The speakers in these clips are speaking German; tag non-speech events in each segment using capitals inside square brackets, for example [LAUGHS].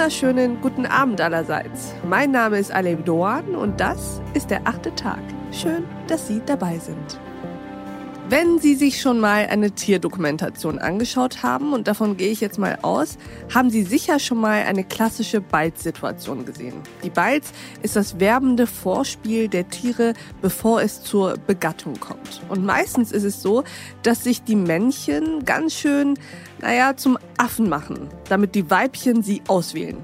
wunderschönen guten Abend allerseits. Mein Name ist Alev Doan und das ist der achte Tag. Schön, dass Sie dabei sind. Wenn Sie sich schon mal eine Tierdokumentation angeschaut haben, und davon gehe ich jetzt mal aus, haben Sie sicher schon mal eine klassische Balzsituation gesehen. Die Balz ist das werbende Vorspiel der Tiere, bevor es zur Begattung kommt. Und meistens ist es so, dass sich die Männchen ganz schön, naja, zum Affen machen, damit die Weibchen sie auswählen.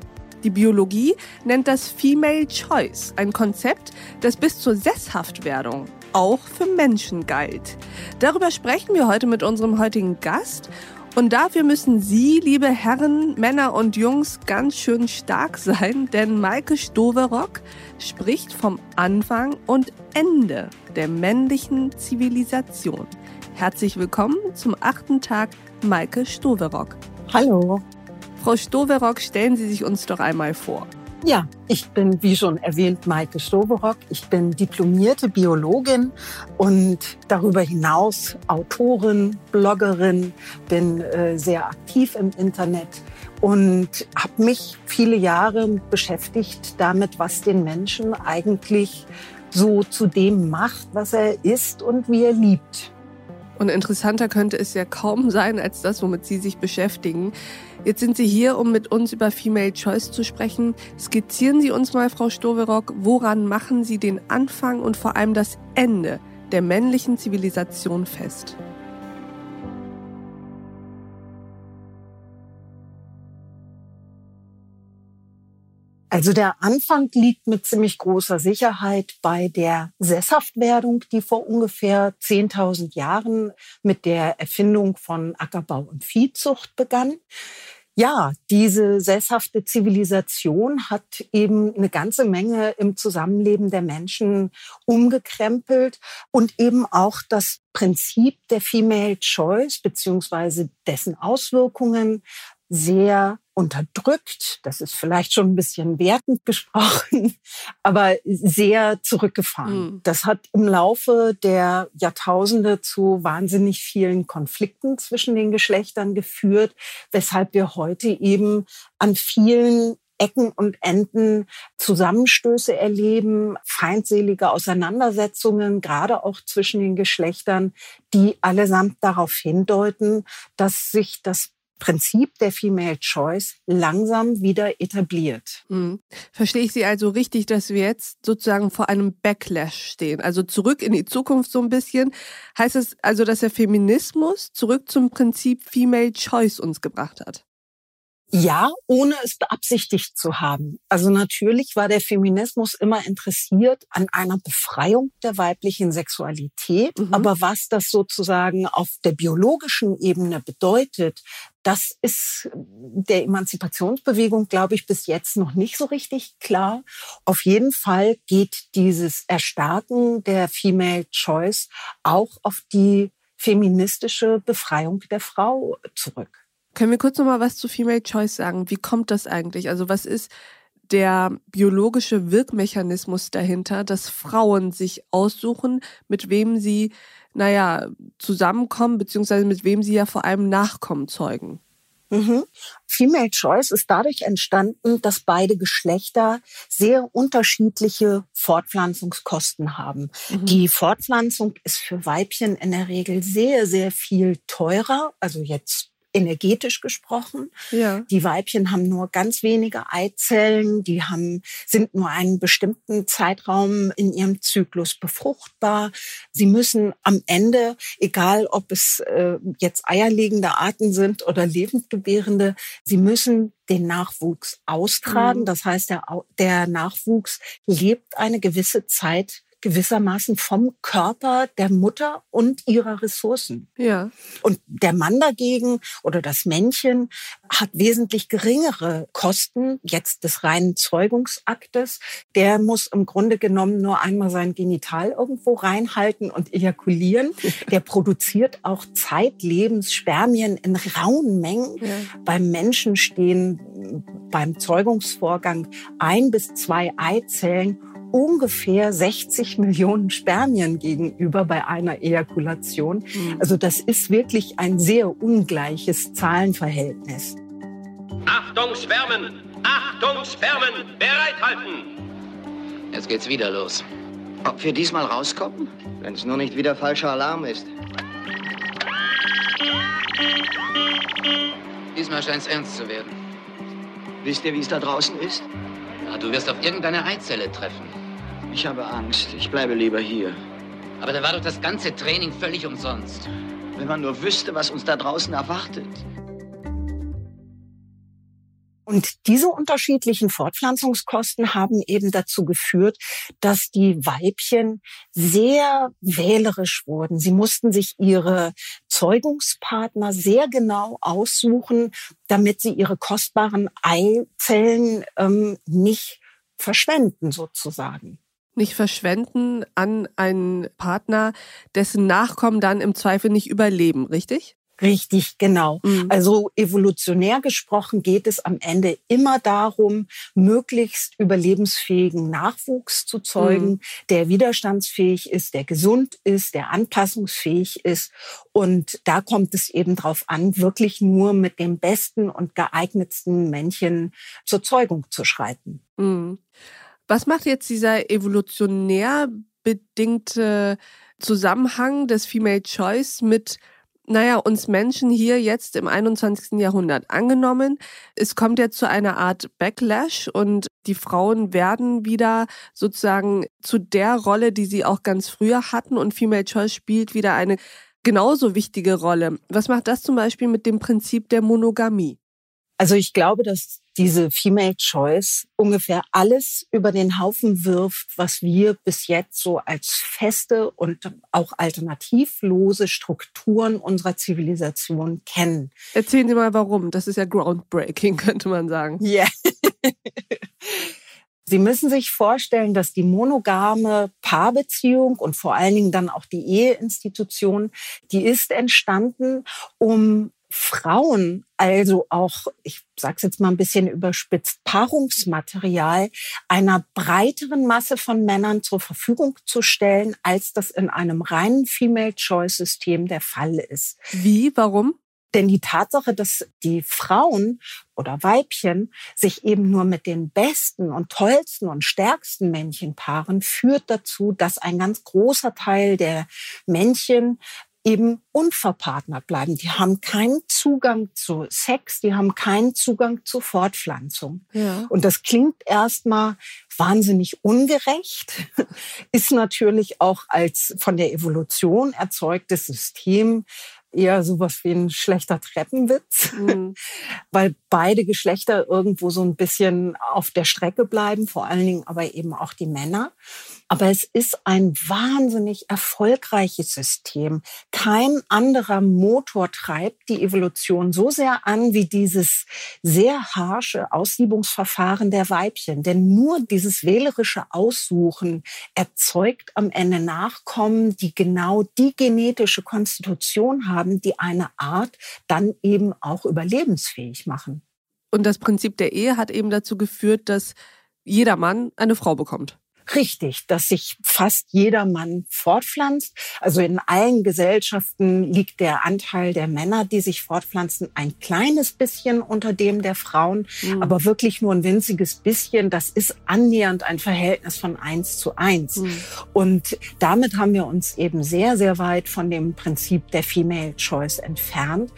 Die Biologie nennt das Female Choice, ein Konzept, das bis zur Sesshaftwerdung auch für Menschen galt. Darüber sprechen wir heute mit unserem heutigen Gast. Und dafür müssen Sie, liebe Herren, Männer und Jungs, ganz schön stark sein, denn Maike Stoverock spricht vom Anfang und Ende der männlichen Zivilisation. Herzlich willkommen zum achten Tag, Maike Stoverock. Hallo. Frau Stoverock, stellen Sie sich uns doch einmal vor. Ja, ich bin, wie schon erwähnt, Maike Stoverock. Ich bin diplomierte Biologin und darüber hinaus Autorin, Bloggerin, bin äh, sehr aktiv im Internet und habe mich viele Jahre beschäftigt damit, was den Menschen eigentlich so zu dem macht, was er ist und wie er liebt. Und interessanter könnte es ja kaum sein als das, womit Sie sich beschäftigen. Jetzt sind Sie hier, um mit uns über Female Choice zu sprechen. Skizzieren Sie uns mal, Frau Stoverock, woran machen Sie den Anfang und vor allem das Ende der männlichen Zivilisation fest? Also der Anfang liegt mit ziemlich großer Sicherheit bei der Sesshaftwerdung, die vor ungefähr 10.000 Jahren mit der Erfindung von Ackerbau und Viehzucht begann. Ja, diese sesshafte Zivilisation hat eben eine ganze Menge im Zusammenleben der Menschen umgekrempelt und eben auch das Prinzip der Female Choice beziehungsweise dessen Auswirkungen sehr unterdrückt. Das ist vielleicht schon ein bisschen wertend gesprochen, [LAUGHS] aber sehr zurückgefahren. Mhm. Das hat im Laufe der Jahrtausende zu wahnsinnig vielen Konflikten zwischen den Geschlechtern geführt, weshalb wir heute eben an vielen Ecken und Enden Zusammenstöße erleben, feindselige Auseinandersetzungen, gerade auch zwischen den Geschlechtern, die allesamt darauf hindeuten, dass sich das Prinzip der Female Choice langsam wieder etabliert. Hm. Verstehe ich Sie also richtig, dass wir jetzt sozusagen vor einem Backlash stehen, also zurück in die Zukunft so ein bisschen? Heißt es also, dass der Feminismus zurück zum Prinzip Female Choice uns gebracht hat? Ja, ohne es beabsichtigt zu haben. Also natürlich war der Feminismus immer interessiert an einer Befreiung der weiblichen Sexualität. Mhm. Aber was das sozusagen auf der biologischen Ebene bedeutet, das ist der Emanzipationsbewegung, glaube ich, bis jetzt noch nicht so richtig klar. Auf jeden Fall geht dieses Erstarken der Female Choice auch auf die feministische Befreiung der Frau zurück. Können wir kurz noch mal was zu Female Choice sagen? Wie kommt das eigentlich? Also was ist der biologische Wirkmechanismus dahinter, dass Frauen sich aussuchen, mit wem sie, naja, zusammenkommen, beziehungsweise mit wem sie ja vor allem Nachkommen zeugen? Mhm. Female Choice ist dadurch entstanden, dass beide Geschlechter sehr unterschiedliche Fortpflanzungskosten haben. Mhm. Die Fortpflanzung ist für Weibchen in der Regel sehr, sehr viel teurer, also jetzt energetisch gesprochen. Ja. Die Weibchen haben nur ganz wenige Eizellen, die haben, sind nur einen bestimmten Zeitraum in ihrem Zyklus befruchtbar. Sie müssen am Ende, egal ob es äh, jetzt eierlegende Arten sind oder lebendgebärende, sie müssen den Nachwuchs austragen. Mhm. Das heißt, der, der Nachwuchs lebt eine gewisse Zeit gewissermaßen vom Körper der Mutter und ihrer Ressourcen. Ja. Und der Mann dagegen oder das Männchen hat wesentlich geringere Kosten jetzt des reinen Zeugungsaktes. Der muss im Grunde genommen nur einmal sein Genital irgendwo reinhalten und ejakulieren. [LAUGHS] Der produziert auch zeitlebens Spermien in rauen Mengen. Ja. Beim Menschen stehen beim Zeugungsvorgang ein bis zwei Eizellen ungefähr 60 Millionen Spermien gegenüber bei einer Ejakulation. Mhm. Also das ist wirklich ein sehr ungleiches Zahlenverhältnis. Achtung, Spermen! Achtung, Spermen, bereithalten! Jetzt geht's wieder los. Ob wir diesmal rauskommen? Wenn es nur nicht wieder falscher Alarm ist. Diesmal scheint's ernst zu werden. Wisst ihr, wie es da draußen ist? Du wirst auf irgendeine Eizelle treffen. Ich habe Angst. Ich bleibe lieber hier. Aber da war doch das ganze Training völlig umsonst. Wenn man nur wüsste, was uns da draußen erwartet. Und diese unterschiedlichen Fortpflanzungskosten haben eben dazu geführt, dass die Weibchen sehr wählerisch wurden. Sie mussten sich ihre Zeugungspartner sehr genau aussuchen, damit sie ihre kostbaren Eizellen ähm, nicht verschwenden sozusagen nicht verschwenden an einen Partner, dessen Nachkommen dann im Zweifel nicht überleben, richtig? Richtig, genau. Mhm. Also evolutionär gesprochen geht es am Ende immer darum, möglichst überlebensfähigen Nachwuchs zu zeugen, mhm. der widerstandsfähig ist, der gesund ist, der anpassungsfähig ist. Und da kommt es eben darauf an, wirklich nur mit dem besten und geeignetsten Männchen zur Zeugung zu schreiten. Mhm. Was macht jetzt dieser evolutionär bedingte Zusammenhang des Female Choice mit naja, uns Menschen hier jetzt im 21. Jahrhundert angenommen. Es kommt jetzt zu einer Art Backlash und die Frauen werden wieder sozusagen zu der Rolle, die sie auch ganz früher hatten und Female Choice spielt wieder eine genauso wichtige Rolle. Was macht das zum Beispiel mit dem Prinzip der Monogamie? Also ich glaube, dass diese Female Choice ungefähr alles über den Haufen wirft, was wir bis jetzt so als feste und auch alternativlose Strukturen unserer Zivilisation kennen. Erzählen Sie mal warum. Das ist ja groundbreaking, [LAUGHS] könnte man sagen. Ja. Yeah. Sie müssen sich vorstellen, dass die monogame Paarbeziehung und vor allen Dingen dann auch die Eheinstitution, die ist entstanden, um Frauen also auch, ich sage es jetzt mal ein bisschen überspitzt, Paarungsmaterial einer breiteren Masse von Männern zur Verfügung zu stellen, als das in einem reinen Female-Choice-System der Fall ist. Wie? Warum? Denn die Tatsache, dass die Frauen oder Weibchen sich eben nur mit den besten und tollsten und stärksten Männchen paaren, führt dazu, dass ein ganz großer Teil der Männchen eben unverpartnert bleiben. Die haben keinen Zugang zu Sex, die haben keinen Zugang zu Fortpflanzung. Ja. Und das klingt erstmal wahnsinnig ungerecht, [LAUGHS] ist natürlich auch als von der Evolution erzeugtes System eher sowas wie ein schlechter Treppenwitz, mhm. [LAUGHS] weil beide Geschlechter irgendwo so ein bisschen auf der Strecke bleiben, vor allen Dingen aber eben auch die Männer. Aber es ist ein wahnsinnig erfolgreiches System. Kein anderer Motor treibt die Evolution so sehr an wie dieses sehr harsche Aussiebungsverfahren der Weibchen. Denn nur dieses wählerische Aussuchen erzeugt am Ende Nachkommen, die genau die genetische Konstitution haben, die eine Art dann eben auch überlebensfähig machen. Und das Prinzip der Ehe hat eben dazu geführt, dass jeder Mann eine Frau bekommt richtig, dass sich fast jeder Mann fortpflanzt. Also in allen Gesellschaften liegt der Anteil der Männer, die sich fortpflanzen, ein kleines bisschen unter dem der Frauen, mhm. aber wirklich nur ein winziges bisschen. Das ist annähernd ein Verhältnis von eins zu eins. Mhm. Und damit haben wir uns eben sehr, sehr weit von dem Prinzip der Female Choice entfernt.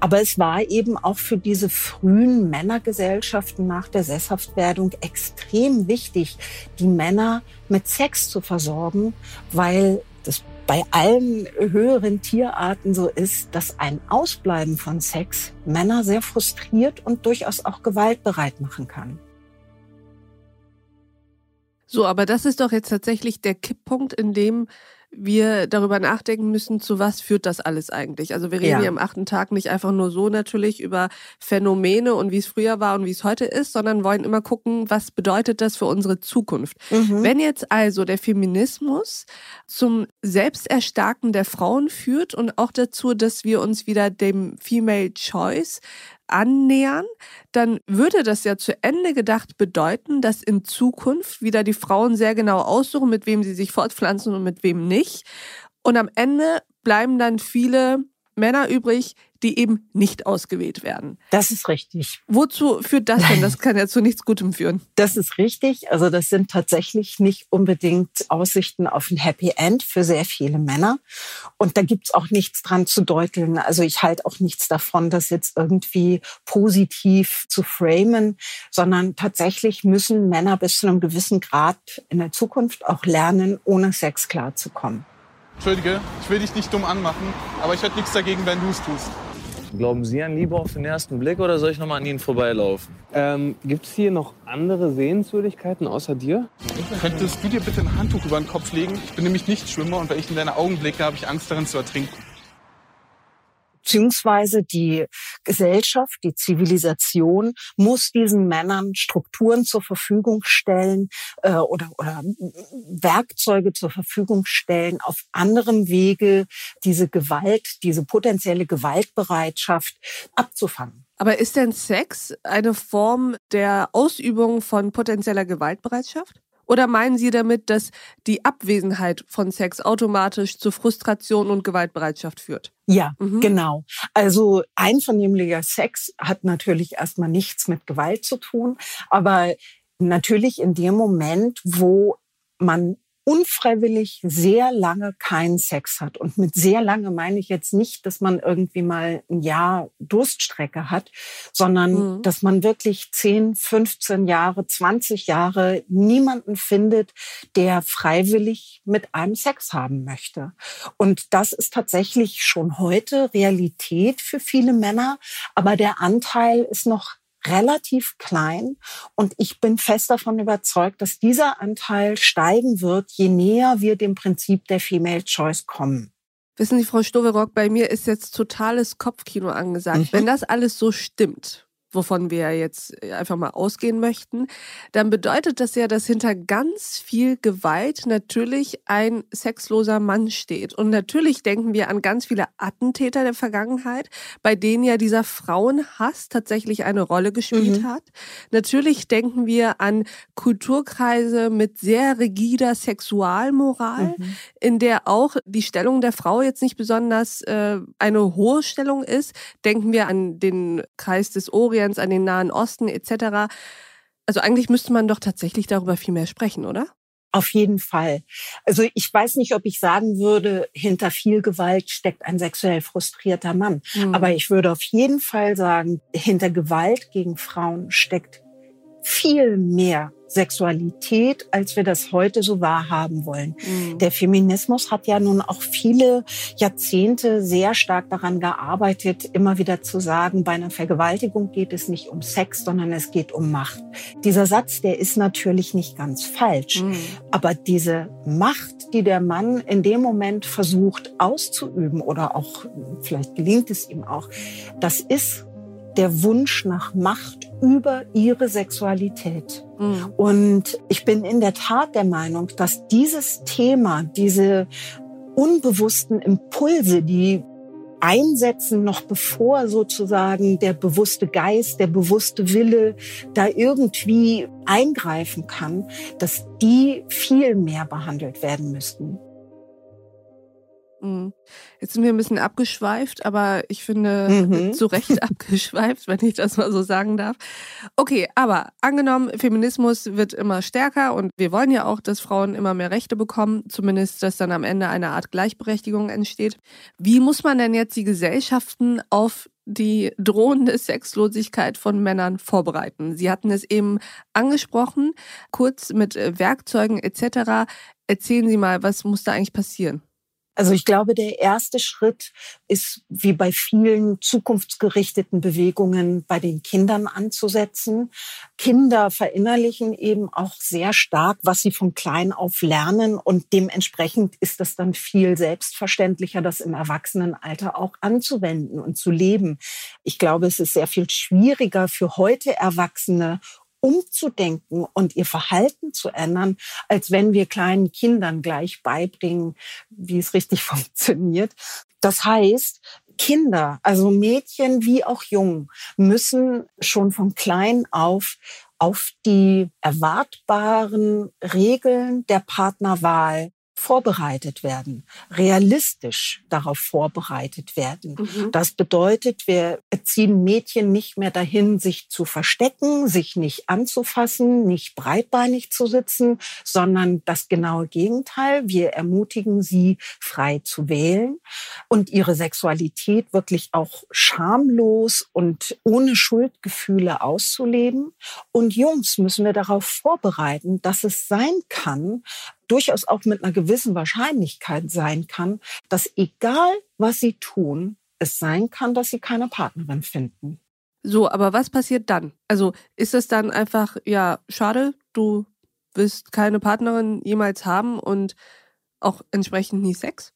Aber es war eben auch für diese frühen Männergesellschaften nach der Sesshaftwerdung extrem wichtig, die Männer mit Sex zu versorgen, weil das bei allen höheren Tierarten so ist, dass ein Ausbleiben von Sex Männer sehr frustriert und durchaus auch gewaltbereit machen kann. So, aber das ist doch jetzt tatsächlich der Kipppunkt, in dem wir darüber nachdenken müssen, zu was führt das alles eigentlich. Also wir reden ja. hier am achten Tag nicht einfach nur so natürlich über Phänomene und wie es früher war und wie es heute ist, sondern wollen immer gucken, was bedeutet das für unsere Zukunft. Mhm. Wenn jetzt also der Feminismus zum Selbsterstarken der Frauen führt und auch dazu, dass wir uns wieder dem Female Choice annähern, dann würde das ja zu Ende gedacht bedeuten, dass in Zukunft wieder die Frauen sehr genau aussuchen, mit wem sie sich fortpflanzen und mit wem nicht. Und am Ende bleiben dann viele Männer übrig, die eben nicht ausgewählt werden. Das ist richtig. Wozu führt das denn? Das kann ja zu nichts Gutem führen. Das ist richtig. Also das sind tatsächlich nicht unbedingt Aussichten auf ein Happy End für sehr viele Männer. Und da gibt's auch nichts dran zu deuteln. Also ich halte auch nichts davon, das jetzt irgendwie positiv zu framen, sondern tatsächlich müssen Männer bis zu einem gewissen Grad in der Zukunft auch lernen, ohne Sex klarzukommen. Entschuldige, ich will dich nicht dumm anmachen, aber ich hätte nichts dagegen, wenn du es tust. Glauben Sie an Liebe auf den ersten Blick oder soll ich noch mal an Ihnen vorbeilaufen? Ähm, Gibt es hier noch andere Sehenswürdigkeiten außer dir? Könntest du dir bitte ein Handtuch über den Kopf legen? Ich bin nämlich nicht Schwimmer und wenn ich in deine Augen blicke, habe ich Angst darin zu ertrinken beziehungsweise die Gesellschaft, die Zivilisation muss diesen Männern Strukturen zur Verfügung stellen äh, oder, oder Werkzeuge zur Verfügung stellen, auf anderem Wege diese Gewalt, diese potenzielle Gewaltbereitschaft abzufangen. Aber ist denn Sex eine Form der Ausübung von potenzieller Gewaltbereitschaft? Oder meinen Sie damit, dass die Abwesenheit von Sex automatisch zu Frustration und Gewaltbereitschaft führt? Ja, mhm. genau. Also einvernehmlicher Sex hat natürlich erstmal nichts mit Gewalt zu tun, aber natürlich in dem Moment, wo man unfreiwillig sehr lange keinen Sex hat. Und mit sehr lange meine ich jetzt nicht, dass man irgendwie mal ein Jahr Durststrecke hat, sondern mhm. dass man wirklich 10, 15 Jahre, 20 Jahre niemanden findet, der freiwillig mit einem Sex haben möchte. Und das ist tatsächlich schon heute Realität für viele Männer, aber der Anteil ist noch relativ klein und ich bin fest davon überzeugt, dass dieser Anteil steigen wird, je näher wir dem Prinzip der Female Choice kommen. Wissen Sie, Frau Stoverock, bei mir ist jetzt totales Kopfkino angesagt. Mhm. Wenn das alles so stimmt, wovon wir jetzt einfach mal ausgehen möchten, dann bedeutet das ja, dass hinter ganz viel Gewalt natürlich ein sexloser Mann steht. Und natürlich denken wir an ganz viele Attentäter der Vergangenheit, bei denen ja dieser Frauenhass tatsächlich eine Rolle gespielt mhm. hat. Natürlich denken wir an Kulturkreise mit sehr rigider Sexualmoral, mhm. in der auch die Stellung der Frau jetzt nicht besonders äh, eine hohe Stellung ist. Denken wir an den Kreis des Orients Orients, an den Nahen Osten etc. Also eigentlich müsste man doch tatsächlich darüber viel mehr sprechen, oder? Auf jeden Fall. Also ich weiß nicht, ob ich sagen würde, hinter viel Gewalt steckt ein sexuell frustrierter Mann. Mhm. Aber ich würde auf jeden Fall sagen, hinter Gewalt gegen Frauen steckt viel mehr Sexualität, als wir das heute so wahrhaben wollen. Mhm. Der Feminismus hat ja nun auch viele Jahrzehnte sehr stark daran gearbeitet, immer wieder zu sagen, bei einer Vergewaltigung geht es nicht um Sex, sondern es geht um Macht. Dieser Satz, der ist natürlich nicht ganz falsch, mhm. aber diese Macht, die der Mann in dem Moment versucht auszuüben oder auch vielleicht gelingt es ihm auch, das ist der Wunsch nach Macht über ihre Sexualität. Mhm. Und ich bin in der Tat der Meinung, dass dieses Thema, diese unbewussten Impulse, die einsetzen, noch bevor sozusagen der bewusste Geist, der bewusste Wille da irgendwie eingreifen kann, dass die viel mehr behandelt werden müssten. Mhm. Jetzt sind wir ein bisschen abgeschweift, aber ich finde mhm. [LAUGHS] zu Recht [LAUGHS] abgeschweift, wenn ich das mal so sagen darf. Okay, aber angenommen, Feminismus wird immer stärker und wir wollen ja auch, dass Frauen immer mehr Rechte bekommen, zumindest, dass dann am Ende eine Art Gleichberechtigung entsteht. Wie muss man denn jetzt die Gesellschaften auf die drohende Sexlosigkeit von Männern vorbereiten? Sie hatten es eben angesprochen, kurz mit Werkzeugen etc. Erzählen Sie mal, was muss da eigentlich passieren? Also ich glaube, der erste Schritt ist, wie bei vielen zukunftsgerichteten Bewegungen, bei den Kindern anzusetzen. Kinder verinnerlichen eben auch sehr stark, was sie von klein auf lernen und dementsprechend ist es dann viel selbstverständlicher, das im Erwachsenenalter auch anzuwenden und zu leben. Ich glaube, es ist sehr viel schwieriger für heute Erwachsene umzudenken und ihr Verhalten zu ändern, als wenn wir kleinen Kindern gleich beibringen, wie es richtig [LAUGHS] funktioniert. Das heißt, Kinder, also Mädchen wie auch Jungen, müssen schon von klein auf auf die erwartbaren Regeln der Partnerwahl vorbereitet werden, realistisch darauf vorbereitet werden. Mhm. Das bedeutet, wir erziehen Mädchen nicht mehr dahin, sich zu verstecken, sich nicht anzufassen, nicht breitbeinig zu sitzen, sondern das genaue Gegenteil. Wir ermutigen sie, frei zu wählen und ihre Sexualität wirklich auch schamlos und ohne Schuldgefühle auszuleben. Und Jungs müssen wir darauf vorbereiten, dass es sein kann, durchaus auch mit einer gewissen Wahrscheinlichkeit sein kann, dass egal was sie tun, es sein kann, dass sie keine Partnerin finden. So, aber was passiert dann? Also ist es dann einfach, ja, schade, du wirst keine Partnerin jemals haben und auch entsprechend nie Sex?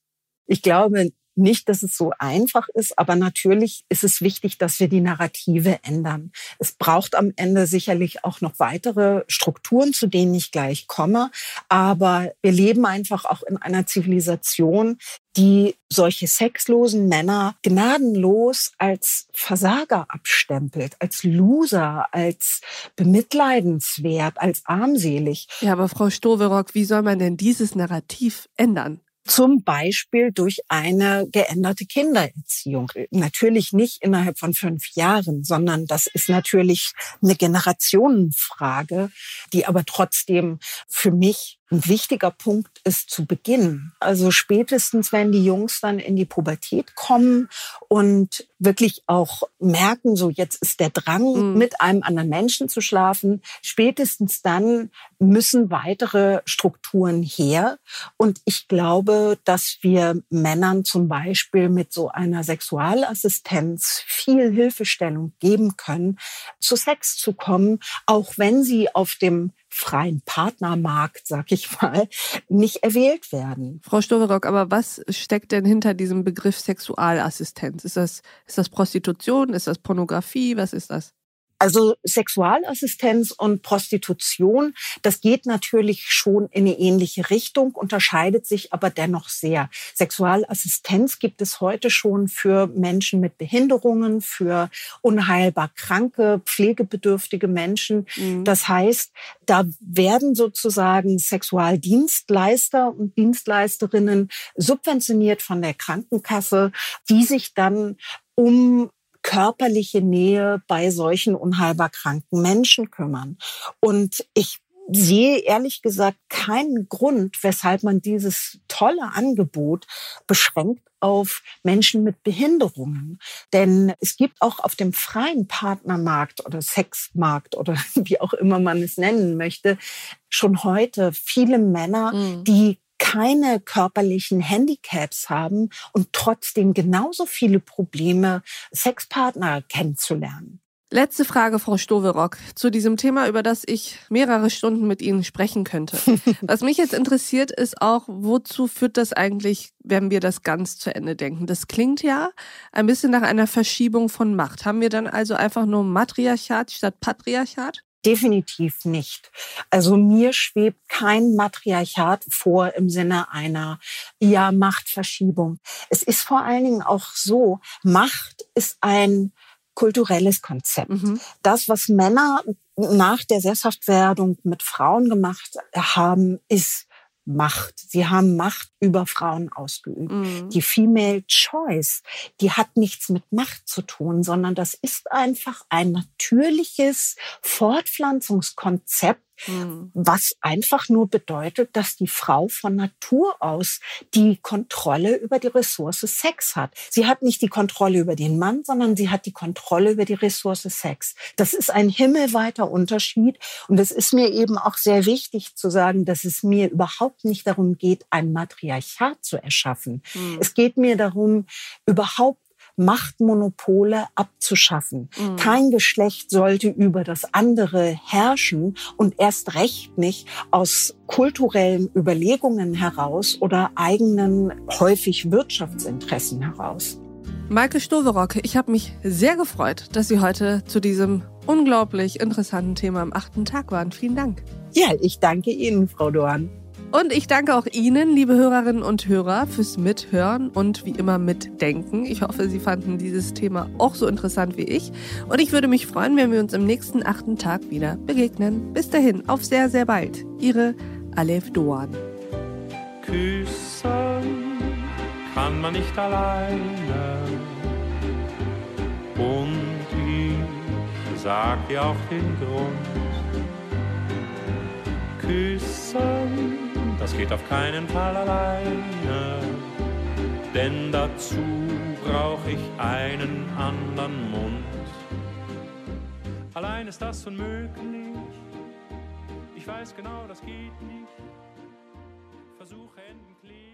Ich glaube, nicht, dass es so einfach ist, aber natürlich ist es wichtig, dass wir die Narrative ändern. Es braucht am Ende sicherlich auch noch weitere Strukturen, zu denen ich gleich komme. Aber wir leben einfach auch in einer Zivilisation, die solche sexlosen Männer gnadenlos als Versager abstempelt, als Loser, als bemitleidenswert, als armselig. Ja, aber Frau Stoverock, wie soll man denn dieses Narrativ ändern? Zum Beispiel durch eine geänderte Kindererziehung. Natürlich nicht innerhalb von fünf Jahren, sondern das ist natürlich eine Generationenfrage, die aber trotzdem für mich ein wichtiger Punkt ist zu Beginn. Also spätestens, wenn die Jungs dann in die Pubertät kommen und wirklich auch merken, so jetzt ist der Drang, mhm. mit einem anderen Menschen zu schlafen, spätestens dann müssen weitere Strukturen her. Und ich glaube, dass wir Männern zum Beispiel mit so einer Sexualassistenz viel Hilfestellung geben können, zu Sex zu kommen, auch wenn sie auf dem freien Partnermarkt, sag ich mal, nicht erwählt werden. Frau Stoverock, aber was steckt denn hinter diesem Begriff Sexualassistenz? Ist das, ist das Prostitution? Ist das Pornografie? Was ist das? Also Sexualassistenz und Prostitution, das geht natürlich schon in eine ähnliche Richtung, unterscheidet sich aber dennoch sehr. Sexualassistenz gibt es heute schon für Menschen mit Behinderungen, für unheilbar kranke, pflegebedürftige Menschen. Mhm. Das heißt, da werden sozusagen Sexualdienstleister und Dienstleisterinnen subventioniert von der Krankenkasse, die sich dann um körperliche Nähe bei solchen unheilbar kranken Menschen kümmern. Und ich sehe ehrlich gesagt keinen Grund, weshalb man dieses tolle Angebot beschränkt auf Menschen mit Behinderungen. Denn es gibt auch auf dem freien Partnermarkt oder Sexmarkt oder [LAUGHS] wie auch immer man es nennen möchte, schon heute viele Männer, mhm. die keine körperlichen Handicaps haben und trotzdem genauso viele Probleme, Sexpartner kennenzulernen. Letzte Frage, Frau Stoverock, zu diesem Thema, über das ich mehrere Stunden mit Ihnen sprechen könnte. [LAUGHS] Was mich jetzt interessiert, ist auch, wozu führt das eigentlich, wenn wir das ganz zu Ende denken? Das klingt ja ein bisschen nach einer Verschiebung von Macht. Haben wir dann also einfach nur Matriarchat statt Patriarchat? Definitiv nicht. Also mir schwebt kein Matriarchat vor im Sinne einer ja Machtverschiebung. Es ist vor allen Dingen auch so, Macht ist ein kulturelles Konzept. Mhm. Das, was Männer nach der Sesshaftwerdung mit Frauen gemacht haben, ist Macht. Sie haben Macht über Frauen ausgeübt. Mhm. Die Female Choice, die hat nichts mit Macht zu tun, sondern das ist einfach ein natürliches Fortpflanzungskonzept, Mhm. Was einfach nur bedeutet, dass die Frau von Natur aus die Kontrolle über die Ressource Sex hat. Sie hat nicht die Kontrolle über den Mann, sondern sie hat die Kontrolle über die Ressource Sex. Das ist ein himmelweiter Unterschied. Und es ist mir eben auch sehr wichtig zu sagen, dass es mir überhaupt nicht darum geht, ein Matriarchat zu erschaffen. Mhm. Es geht mir darum, überhaupt Machtmonopole abzuschaffen. Mhm. Kein Geschlecht sollte über das andere herrschen und erst recht nicht aus kulturellen Überlegungen heraus oder eigenen häufig Wirtschaftsinteressen heraus. Maike Stoverock, ich habe mich sehr gefreut, dass Sie heute zu diesem unglaublich interessanten Thema am achten Tag waren. Vielen Dank. Ja, ich danke Ihnen, Frau Dorn. Und ich danke auch Ihnen, liebe Hörerinnen und Hörer, fürs Mithören und wie immer mitdenken. Ich hoffe, Sie fanden dieses Thema auch so interessant wie ich. Und ich würde mich freuen, wenn wir uns im nächsten achten Tag wieder begegnen. Bis dahin, auf sehr, sehr bald. Ihre Alef Doan. Küssen kann man nicht alleine. Und ich sag dir auch den Grund. Küssen, das geht auf keinen Fall alleine. Denn dazu brauch ich einen anderen Mund. Allein ist das unmöglich. Ich weiß genau, das geht nicht. Versuche Enden kläglich.